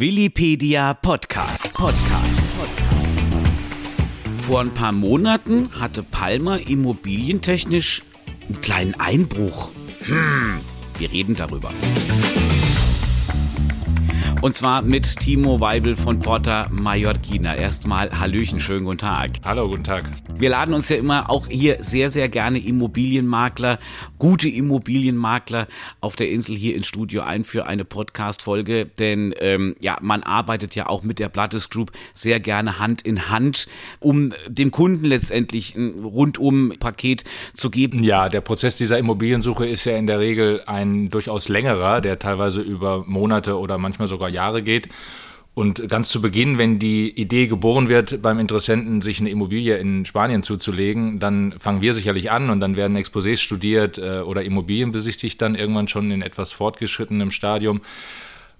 Willipedia Podcast. Podcast. Vor ein paar Monaten hatte Palmer immobilientechnisch einen kleinen Einbruch. Hm, wir reden darüber. Und zwar mit Timo Weibel von Porta Mallorquina. Erstmal Hallöchen, schönen guten Tag. Hallo, guten Tag. Wir laden uns ja immer auch hier sehr, sehr gerne Immobilienmakler, gute Immobilienmakler auf der Insel hier ins Studio ein für eine Podcast-Folge. Denn ähm, ja, man arbeitet ja auch mit der Blattes Group sehr gerne Hand in Hand, um dem Kunden letztendlich ein rundum Paket zu geben. Ja, der Prozess dieser Immobiliensuche ist ja in der Regel ein durchaus längerer, der teilweise über Monate oder manchmal sogar Jahre geht. Und ganz zu Beginn, wenn die Idee geboren wird, beim Interessenten sich eine Immobilie in Spanien zuzulegen, dann fangen wir sicherlich an und dann werden Exposés studiert äh, oder Immobilien besichtigt dann irgendwann schon in etwas fortgeschrittenem Stadium.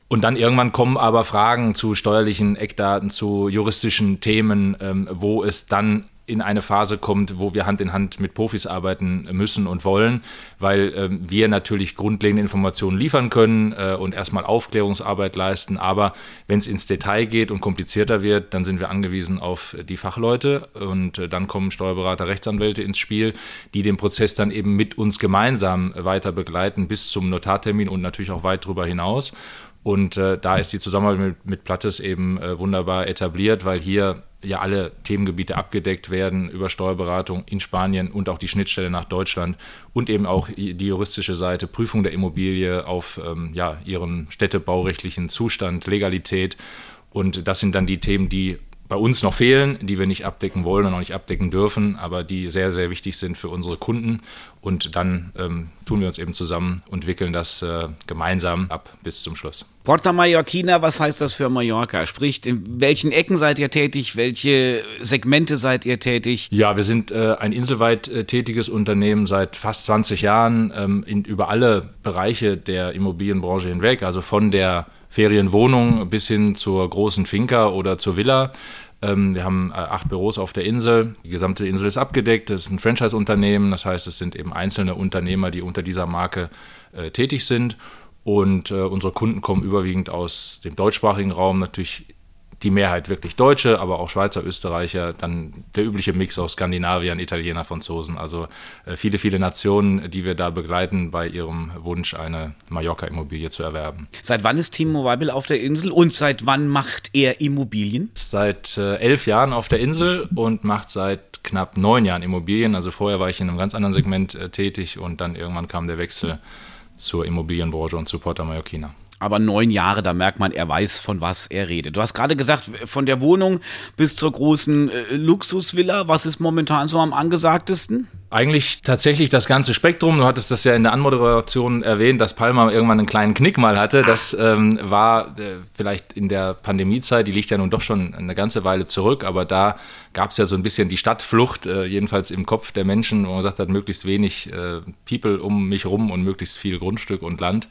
Und dann irgendwann kommen aber Fragen zu steuerlichen Eckdaten, zu juristischen Themen, ähm, wo es dann in eine Phase kommt, wo wir Hand in Hand mit Profis arbeiten müssen und wollen, weil äh, wir natürlich grundlegende Informationen liefern können äh, und erstmal Aufklärungsarbeit leisten. Aber wenn es ins Detail geht und komplizierter wird, dann sind wir angewiesen auf die Fachleute und äh, dann kommen Steuerberater, Rechtsanwälte ins Spiel, die den Prozess dann eben mit uns gemeinsam weiter begleiten bis zum Notartermin und natürlich auch weit darüber hinaus. Und äh, da ist die Zusammenarbeit mit, mit Plattes eben äh, wunderbar etabliert, weil hier ja alle Themengebiete abgedeckt werden über Steuerberatung in Spanien und auch die Schnittstelle nach Deutschland und eben auch die juristische Seite, Prüfung der Immobilie auf ähm, ja, ihren städtebaurechtlichen Zustand, Legalität. Und das sind dann die Themen, die bei uns noch fehlen, die wir nicht abdecken wollen und auch nicht abdecken dürfen, aber die sehr, sehr wichtig sind für unsere Kunden. Und dann ähm, tun wir uns eben zusammen und wickeln das äh, gemeinsam ab bis zum Schluss. Porta Mallorquina, was heißt das für Mallorca? Sprich, in welchen Ecken seid ihr tätig? Welche Segmente seid ihr tätig? Ja, wir sind äh, ein inselweit äh, tätiges Unternehmen seit fast 20 Jahren ähm, in, über alle Bereiche der Immobilienbranche hinweg, also von der Ferienwohnung bis hin zur großen Finca oder zur Villa. Ähm, wir haben äh, acht Büros auf der Insel. Die gesamte Insel ist abgedeckt. Das ist ein Franchise-Unternehmen. Das heißt, es sind eben einzelne Unternehmer, die unter dieser Marke äh, tätig sind. Und äh, unsere Kunden kommen überwiegend aus dem deutschsprachigen Raum, natürlich die Mehrheit wirklich Deutsche, aber auch Schweizer, Österreicher, dann der übliche Mix aus Skandinaviern, Italiener, Franzosen, also äh, viele, viele Nationen, die wir da begleiten bei ihrem Wunsch, eine Mallorca-Immobilie zu erwerben. Seit wann ist Timo Weibel auf der Insel und seit wann macht er Immobilien? Seit äh, elf Jahren auf der Insel und macht seit knapp neun Jahren Immobilien. Also vorher war ich in einem ganz anderen Segment äh, tätig und dann irgendwann kam der Wechsel zur Immobilienbranche und zu Porta Mallorquina aber neun Jahre, da merkt man, er weiß, von was er redet. Du hast gerade gesagt, von der Wohnung bis zur großen äh, Luxusvilla, was ist momentan so am angesagtesten? Eigentlich tatsächlich das ganze Spektrum. Du hattest das ja in der Anmoderation erwähnt, dass Palma irgendwann einen kleinen Knick mal hatte. Das ähm, war äh, vielleicht in der Pandemiezeit, die liegt ja nun doch schon eine ganze Weile zurück, aber da gab es ja so ein bisschen die Stadtflucht, äh, jedenfalls im Kopf der Menschen, wo man sagt hat, möglichst wenig äh, People um mich rum und möglichst viel Grundstück und Land.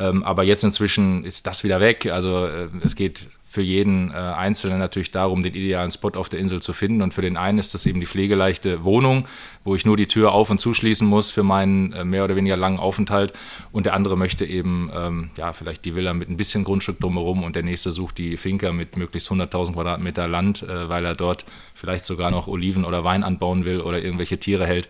Ähm, aber jetzt inzwischen ist das wieder weg. Also äh, es geht für jeden äh, Einzelnen natürlich darum, den idealen Spot auf der Insel zu finden. Und für den einen ist das eben die pflegeleichte Wohnung, wo ich nur die Tür auf und zuschließen muss für meinen äh, mehr oder weniger langen Aufenthalt. Und der andere möchte eben, ähm, ja, vielleicht die Villa mit ein bisschen Grundstück drumherum und der nächste sucht die Finca mit möglichst 100.000 Quadratmeter Land, äh, weil er dort vielleicht sogar noch Oliven oder Wein anbauen will oder irgendwelche Tiere hält.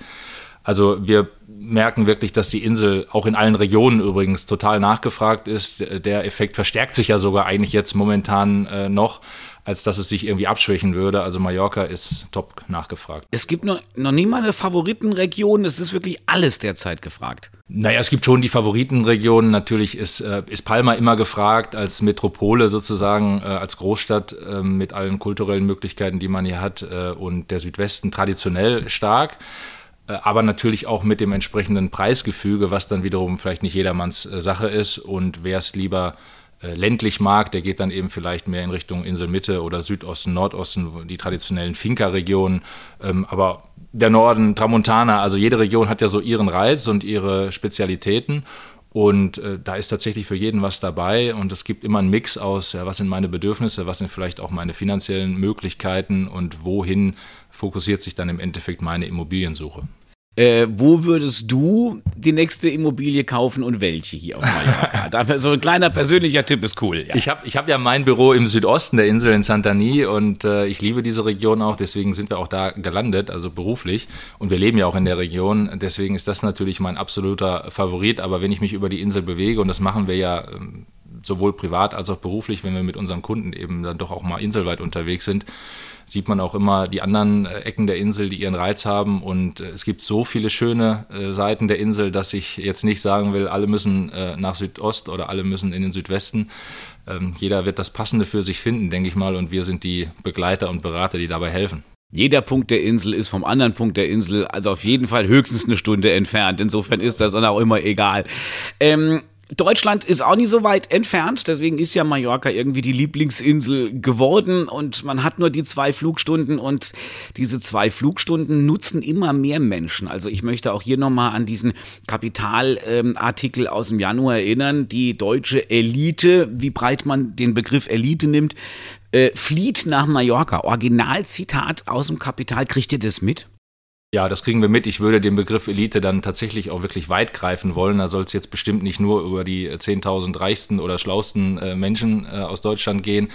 Also wir merken wirklich, dass die Insel auch in allen Regionen übrigens total nachgefragt ist. Der Effekt verstärkt sich ja sogar eigentlich jetzt momentan äh, noch, als dass es sich irgendwie abschwächen würde. Also Mallorca ist top nachgefragt. Es gibt noch, noch nie mal eine Favoritenregion. Es ist wirklich alles derzeit gefragt. Naja, es gibt schon die Favoritenregionen. Natürlich ist, äh, ist Palma immer gefragt als Metropole sozusagen, äh, als Großstadt äh, mit allen kulturellen Möglichkeiten, die man hier hat. Äh, und der Südwesten traditionell stark. Äh, aber natürlich auch mit dem entsprechenden Preisgefüge, was dann wiederum vielleicht nicht jedermanns äh, Sache ist. Und wer es lieber äh, ländlich mag, der geht dann eben vielleicht mehr in Richtung Inselmitte oder Südosten, Nordosten, die traditionellen Finca-Regionen. Ähm, aber der Norden, Tramontana, also jede Region hat ja so ihren Reiz und ihre Spezialitäten. Und äh, da ist tatsächlich für jeden was dabei und es gibt immer einen Mix aus, ja, was sind meine Bedürfnisse, was sind vielleicht auch meine finanziellen Möglichkeiten und wohin fokussiert sich dann im Endeffekt meine Immobiliensuche. Äh, wo würdest du die nächste Immobilie kaufen und welche hier auf Mallorca? So ein kleiner persönlicher Tipp ist cool. Ja. Ich habe ich hab ja mein Büro im Südosten der Insel in Santani und äh, ich liebe diese Region auch, deswegen sind wir auch da gelandet, also beruflich. Und wir leben ja auch in der Region, deswegen ist das natürlich mein absoluter Favorit. Aber wenn ich mich über die Insel bewege, und das machen wir ja ähm, sowohl privat als auch beruflich, wenn wir mit unseren Kunden eben dann doch auch mal inselweit unterwegs sind, sieht man auch immer die anderen äh, Ecken der Insel, die ihren Reiz haben. Und äh, es gibt so viele schöne äh, Seiten der Insel, dass ich jetzt nicht sagen will, alle müssen nach Südost oder alle müssen in den Südwesten. Ähm, jeder wird das Passende für sich finden, denke ich mal. Und wir sind die Begleiter und Berater, die dabei helfen. Jeder Punkt der Insel ist vom anderen Punkt der Insel, also auf jeden Fall höchstens eine Stunde entfernt. Insofern ist das dann auch immer egal. Ähm, Deutschland ist auch nicht so weit entfernt, deswegen ist ja Mallorca irgendwie die Lieblingsinsel geworden und man hat nur die zwei Flugstunden und diese zwei Flugstunden nutzen immer mehr Menschen. Also ich möchte auch hier nochmal an diesen Kapitalartikel ähm, aus dem Januar erinnern. Die deutsche Elite, wie breit man den Begriff Elite nimmt, äh, flieht nach Mallorca. Originalzitat aus dem Kapital. Kriegt ihr das mit? Ja, das kriegen wir mit. Ich würde den Begriff Elite dann tatsächlich auch wirklich weit greifen wollen. Da soll es jetzt bestimmt nicht nur über die 10.000 reichsten oder schlausten äh, Menschen äh, aus Deutschland gehen,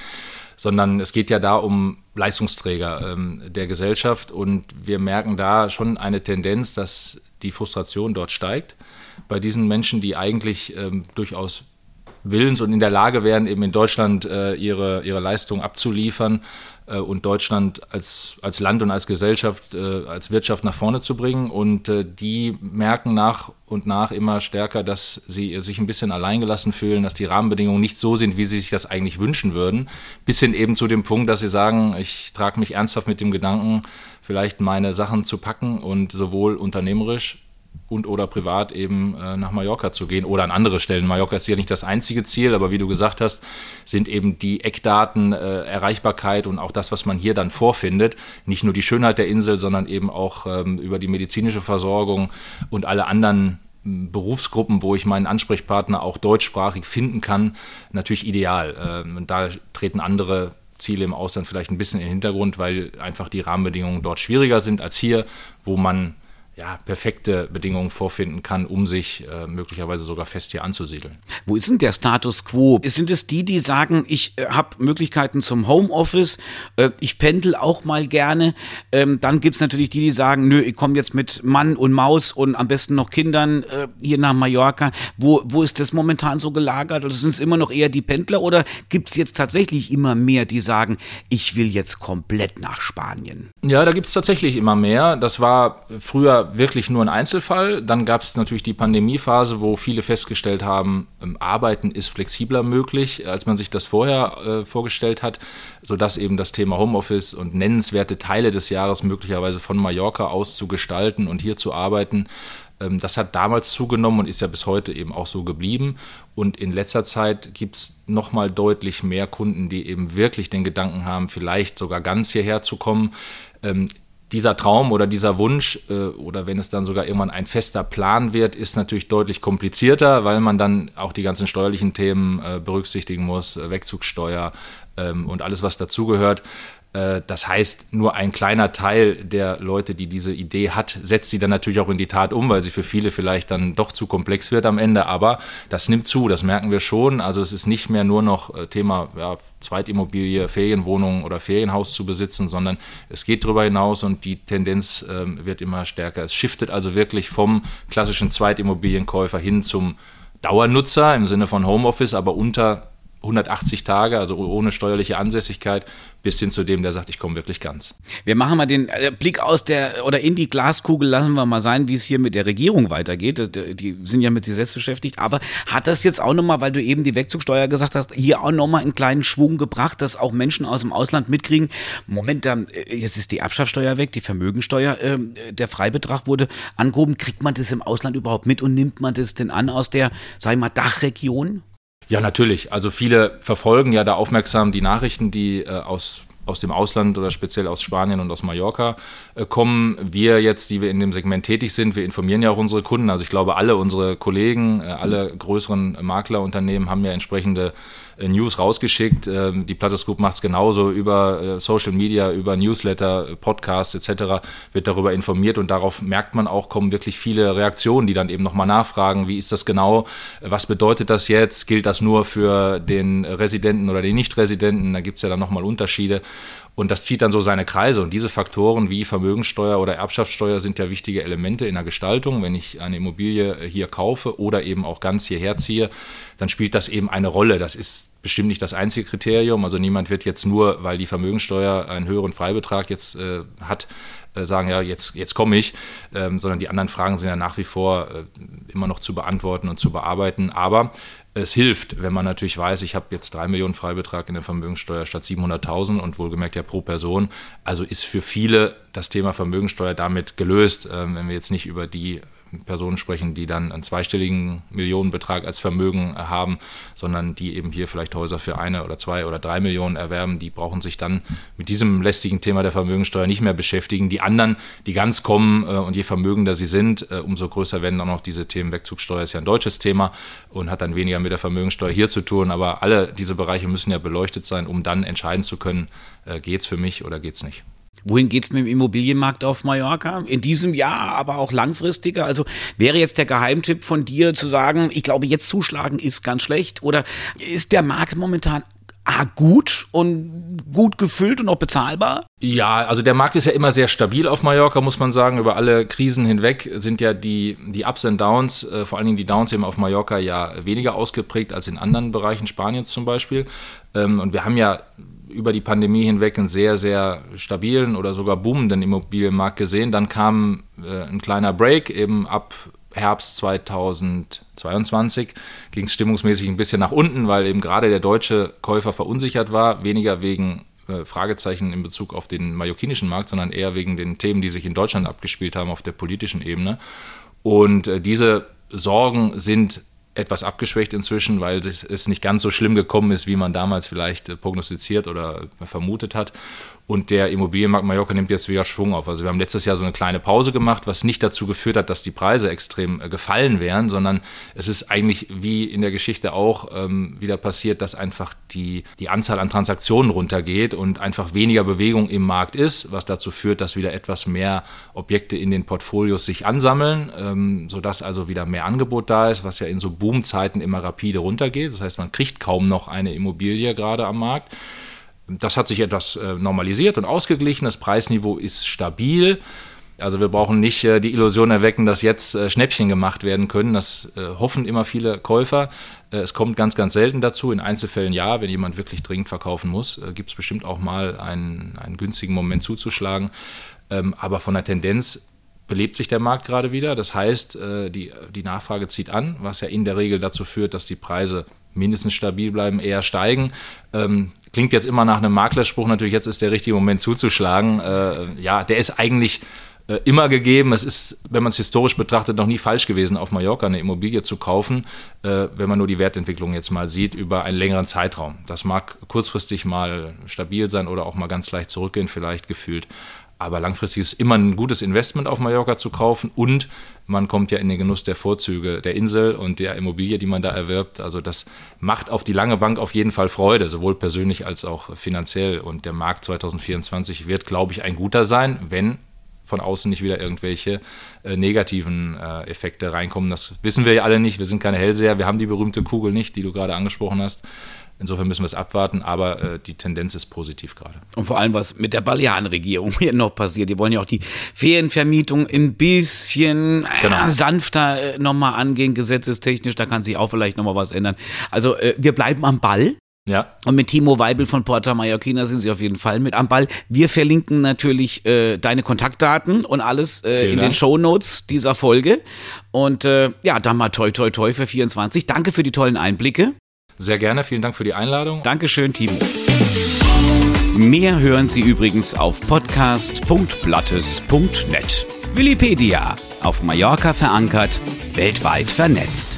sondern es geht ja da um Leistungsträger ähm, der Gesellschaft. Und wir merken da schon eine Tendenz, dass die Frustration dort steigt bei diesen Menschen, die eigentlich ähm, durchaus willens und in der Lage wären, eben in Deutschland äh, ihre, ihre Leistung abzuliefern äh, und Deutschland als, als Land und als Gesellschaft, äh, als Wirtschaft nach vorne zu bringen. Und äh, die merken nach und nach immer stärker, dass sie sich ein bisschen alleingelassen fühlen, dass die Rahmenbedingungen nicht so sind, wie sie sich das eigentlich wünschen würden. Bis hin eben zu dem Punkt, dass sie sagen, ich trage mich ernsthaft mit dem Gedanken, vielleicht meine Sachen zu packen und sowohl unternehmerisch und oder privat eben äh, nach Mallorca zu gehen oder an andere Stellen. Mallorca ist ja nicht das einzige Ziel, aber wie du gesagt hast, sind eben die Eckdaten, äh, Erreichbarkeit und auch das, was man hier dann vorfindet, nicht nur die Schönheit der Insel, sondern eben auch ähm, über die medizinische Versorgung und alle anderen hm, Berufsgruppen, wo ich meinen Ansprechpartner auch deutschsprachig finden kann, natürlich ideal. Ähm, da treten andere Ziele im Ausland vielleicht ein bisschen in den Hintergrund, weil einfach die Rahmenbedingungen dort schwieriger sind als hier, wo man ja, perfekte Bedingungen vorfinden kann, um sich äh, möglicherweise sogar fest hier anzusiedeln. Wo ist denn der Status quo? Sind es die, die sagen, ich äh, habe Möglichkeiten zum Homeoffice, äh, ich pendel auch mal gerne? Ähm, dann gibt's natürlich die, die sagen, nö, ich komme jetzt mit Mann und Maus und am besten noch Kindern äh, hier nach Mallorca. Wo, wo ist das momentan so gelagert? Oder sind es immer noch eher die Pendler oder gibt's jetzt tatsächlich immer mehr, die sagen, ich will jetzt komplett nach Spanien? Ja, da gibt's tatsächlich immer mehr. Das war früher wirklich nur ein Einzelfall. Dann gab es natürlich die Pandemiephase, wo viele festgestellt haben, ähm, Arbeiten ist flexibler möglich, als man sich das vorher äh, vorgestellt hat, sodass eben das Thema Homeoffice und nennenswerte Teile des Jahres möglicherweise von Mallorca aus zu gestalten und hier zu arbeiten, ähm, das hat damals zugenommen und ist ja bis heute eben auch so geblieben. Und in letzter Zeit gibt es nochmal deutlich mehr Kunden, die eben wirklich den Gedanken haben, vielleicht sogar ganz hierher zu kommen. Ähm, dieser Traum oder dieser Wunsch äh, oder wenn es dann sogar irgendwann ein fester Plan wird, ist natürlich deutlich komplizierter, weil man dann auch die ganzen steuerlichen Themen äh, berücksichtigen muss, äh, Wegzugsteuer ähm, und alles, was dazugehört. Äh, das heißt, nur ein kleiner Teil der Leute, die diese Idee hat, setzt sie dann natürlich auch in die Tat um, weil sie für viele vielleicht dann doch zu komplex wird am Ende. Aber das nimmt zu, das merken wir schon. Also es ist nicht mehr nur noch äh, Thema ja, Zweitimmobilie, Ferienwohnung oder Ferienhaus zu besitzen, sondern es geht darüber hinaus und die Tendenz äh, wird immer stärker. Es shiftet also wirklich vom klassischen Zweitimmobilienkäufer hin zum Dauernutzer im Sinne von Homeoffice, aber unter 180 Tage, also ohne steuerliche Ansässigkeit, bis hin zu dem, der sagt, ich komme wirklich ganz. Wir machen mal den äh, Blick aus der oder in die Glaskugel, lassen wir mal sein, wie es hier mit der Regierung weitergeht. Äh, die sind ja mit sich selbst beschäftigt. Aber hat das jetzt auch nochmal, weil du eben die Wegzugsteuer gesagt hast, hier auch nochmal einen kleinen Schwung gebracht, dass auch Menschen aus dem Ausland mitkriegen, Moment, äh, jetzt ist die Erbschaftssteuer weg, die Vermögensteuer, der Freibetrag wurde angehoben. Kriegt man das im Ausland überhaupt mit und nimmt man das denn an aus der, sag ich mal, Dachregion? Ja, natürlich. Also viele verfolgen ja da aufmerksam die Nachrichten, die äh, aus aus dem Ausland oder speziell aus Spanien und aus Mallorca äh, kommen. Wir jetzt, die wir in dem Segment tätig sind, wir informieren ja auch unsere Kunden. Also ich glaube, alle unsere Kollegen, äh, alle größeren Maklerunternehmen haben ja entsprechende News rausgeschickt. Ähm, die Plattes Group macht es genauso über äh, Social Media, über Newsletter, Podcasts etc. wird darüber informiert und darauf merkt man auch, kommen wirklich viele Reaktionen, die dann eben nochmal nachfragen, wie ist das genau, was bedeutet das jetzt, gilt das nur für den Residenten oder den Nicht-Residenten, da gibt es ja dann nochmal Unterschiede. Und das zieht dann so seine Kreise. Und diese Faktoren wie Vermögenssteuer oder Erbschaftssteuer sind ja wichtige Elemente in der Gestaltung. Wenn ich eine Immobilie hier kaufe oder eben auch ganz hierher ziehe, dann spielt das eben eine Rolle. Das ist bestimmt nicht das einzige Kriterium. Also niemand wird jetzt nur, weil die Vermögenssteuer einen höheren Freibetrag jetzt äh, hat, äh, sagen, ja, jetzt, jetzt komme ich, ähm, sondern die anderen Fragen sind ja nach wie vor äh, immer noch zu beantworten und zu bearbeiten. Aber es hilft, wenn man natürlich weiß, ich habe jetzt drei Millionen Freibetrag in der Vermögenssteuer statt 700.000 und wohlgemerkt ja pro Person. Also ist für viele das Thema Vermögenssteuer damit gelöst, ähm, wenn wir jetzt nicht über die Personen sprechen, die dann einen zweistelligen Millionenbetrag als Vermögen haben, sondern die eben hier vielleicht Häuser für eine oder zwei oder drei Millionen erwerben, die brauchen sich dann mit diesem lästigen Thema der Vermögensteuer nicht mehr beschäftigen. Die anderen, die ganz kommen äh, und je vermögender sie sind, äh, umso größer werden dann auch diese Themen. Wegzugsteuer ist ja ein deutsches Thema und hat dann weniger mit der Vermögensteuer hier zu tun. Aber alle diese Bereiche müssen ja beleuchtet sein, um dann entscheiden zu können, äh, geht es für mich oder geht es nicht. Wohin geht's mit dem Immobilienmarkt auf Mallorca? In diesem Jahr, aber auch langfristiger? Also wäre jetzt der Geheimtipp von dir zu sagen, ich glaube, jetzt zuschlagen ist ganz schlecht? Oder ist der Markt momentan ah, gut und gut gefüllt und auch bezahlbar? Ja, also der Markt ist ja immer sehr stabil auf Mallorca, muss man sagen. Über alle Krisen hinweg sind ja die, die Ups und Downs, äh, vor allen Dingen die Downs eben auf Mallorca ja weniger ausgeprägt als in anderen Bereichen Spaniens zum Beispiel. Ähm, und wir haben ja über die Pandemie hinweg einen sehr, sehr stabilen oder sogar boomenden Immobilienmarkt gesehen. Dann kam äh, ein kleiner Break, eben ab Herbst 2022 ging es stimmungsmäßig ein bisschen nach unten, weil eben gerade der deutsche Käufer verunsichert war, weniger wegen äh, Fragezeichen in Bezug auf den mallorquinischen Markt, sondern eher wegen den Themen, die sich in Deutschland abgespielt haben auf der politischen Ebene. Und äh, diese Sorgen sind etwas abgeschwächt inzwischen, weil es nicht ganz so schlimm gekommen ist, wie man damals vielleicht äh, prognostiziert oder vermutet hat. Und der Immobilienmarkt Mallorca nimmt jetzt wieder Schwung auf. Also wir haben letztes Jahr so eine kleine Pause gemacht, was nicht dazu geführt hat, dass die Preise extrem äh, gefallen wären, sondern es ist eigentlich wie in der Geschichte auch ähm, wieder passiert, dass einfach die, die Anzahl an Transaktionen runtergeht und einfach weniger Bewegung im Markt ist, was dazu führt, dass wieder etwas mehr Objekte in den Portfolios sich ansammeln, ähm, sodass also wieder mehr Angebot da ist, was ja in so Boomzeiten immer rapide runtergeht. Das heißt, man kriegt kaum noch eine Immobilie gerade am Markt. Das hat sich etwas äh, normalisiert und ausgeglichen. Das Preisniveau ist stabil. Also wir brauchen nicht äh, die Illusion erwecken, dass jetzt äh, Schnäppchen gemacht werden können. Das hoffen immer viele Käufer. es kommt ganz, ganz selten dazu. In Einzelfällen ja, wenn jemand wirklich dringend verkaufen muss, gibt es bestimmt auch mal einen, einen günstigen Moment zuzuschlagen. Ähm, aber von der Tendenz belebt sich der Markt gerade wieder. Das heißt, die, die Nachfrage zieht an, was ja in der Regel dazu führt, dass die Preise mindestens stabil bleiben, eher steigen. Klingt jetzt immer nach einem Maklerspruch, natürlich jetzt ist der richtige Moment zuzuschlagen. Äh, ja, der ist eigentlich äh, immer gegeben. Es ist, wenn man es historisch betrachtet, noch nie falsch gewesen, auf Mallorca eine Immobilie zu kaufen, äh, wenn man nur die Wertentwicklung jetzt mal sieht über einen längeren Zeitraum. Das mag kurzfristig mal stabil sein oder auch mal ganz leicht zurückgehen, vielleicht gefühlt. Aber langfristig ist immer ein gutes Investment auf Mallorca zu kaufen und man kommt ja in den Genuss der Vorzüge der Insel und der Immobilie, die man da erwirbt. Also das macht auf die lange Bank auf jeden Fall Freude, sowohl persönlich als auch finanziell. Und der Markt 2024 wird, glaube ich, ein guter sein, wenn von außen nicht wieder irgendwelche äh, negativen äh, Effekte reinkommen. Das wissen wir ja alle nicht. Wir sind keine Hellseher. Wir haben die berühmte Kugel nicht, die du gerade angesprochen hast. Insofern müssen wir es abwarten, aber äh, die Tendenz ist positiv gerade. Und vor allem, was mit der Balearenregierung hier noch passiert. Die wollen ja auch die Ferienvermietung ein bisschen äh, genau. sanfter äh, nochmal angehen, gesetzestechnisch. Da kann sich auch vielleicht nochmal was ändern. Also äh, wir bleiben am Ball. Ja. Und mit Timo Weibel von Porta Mallorquina sind sie auf jeden Fall mit am Ball. Wir verlinken natürlich äh, deine Kontaktdaten und alles äh, in Dank. den Show Notes dieser Folge. Und äh, ja, dann mal toi toi toi für 24. Danke für die tollen Einblicke. Sehr gerne, vielen Dank für die Einladung. Dankeschön, Timo. Mehr hören Sie übrigens auf podcast.blattes.net. Willipedia, auf Mallorca verankert, weltweit vernetzt.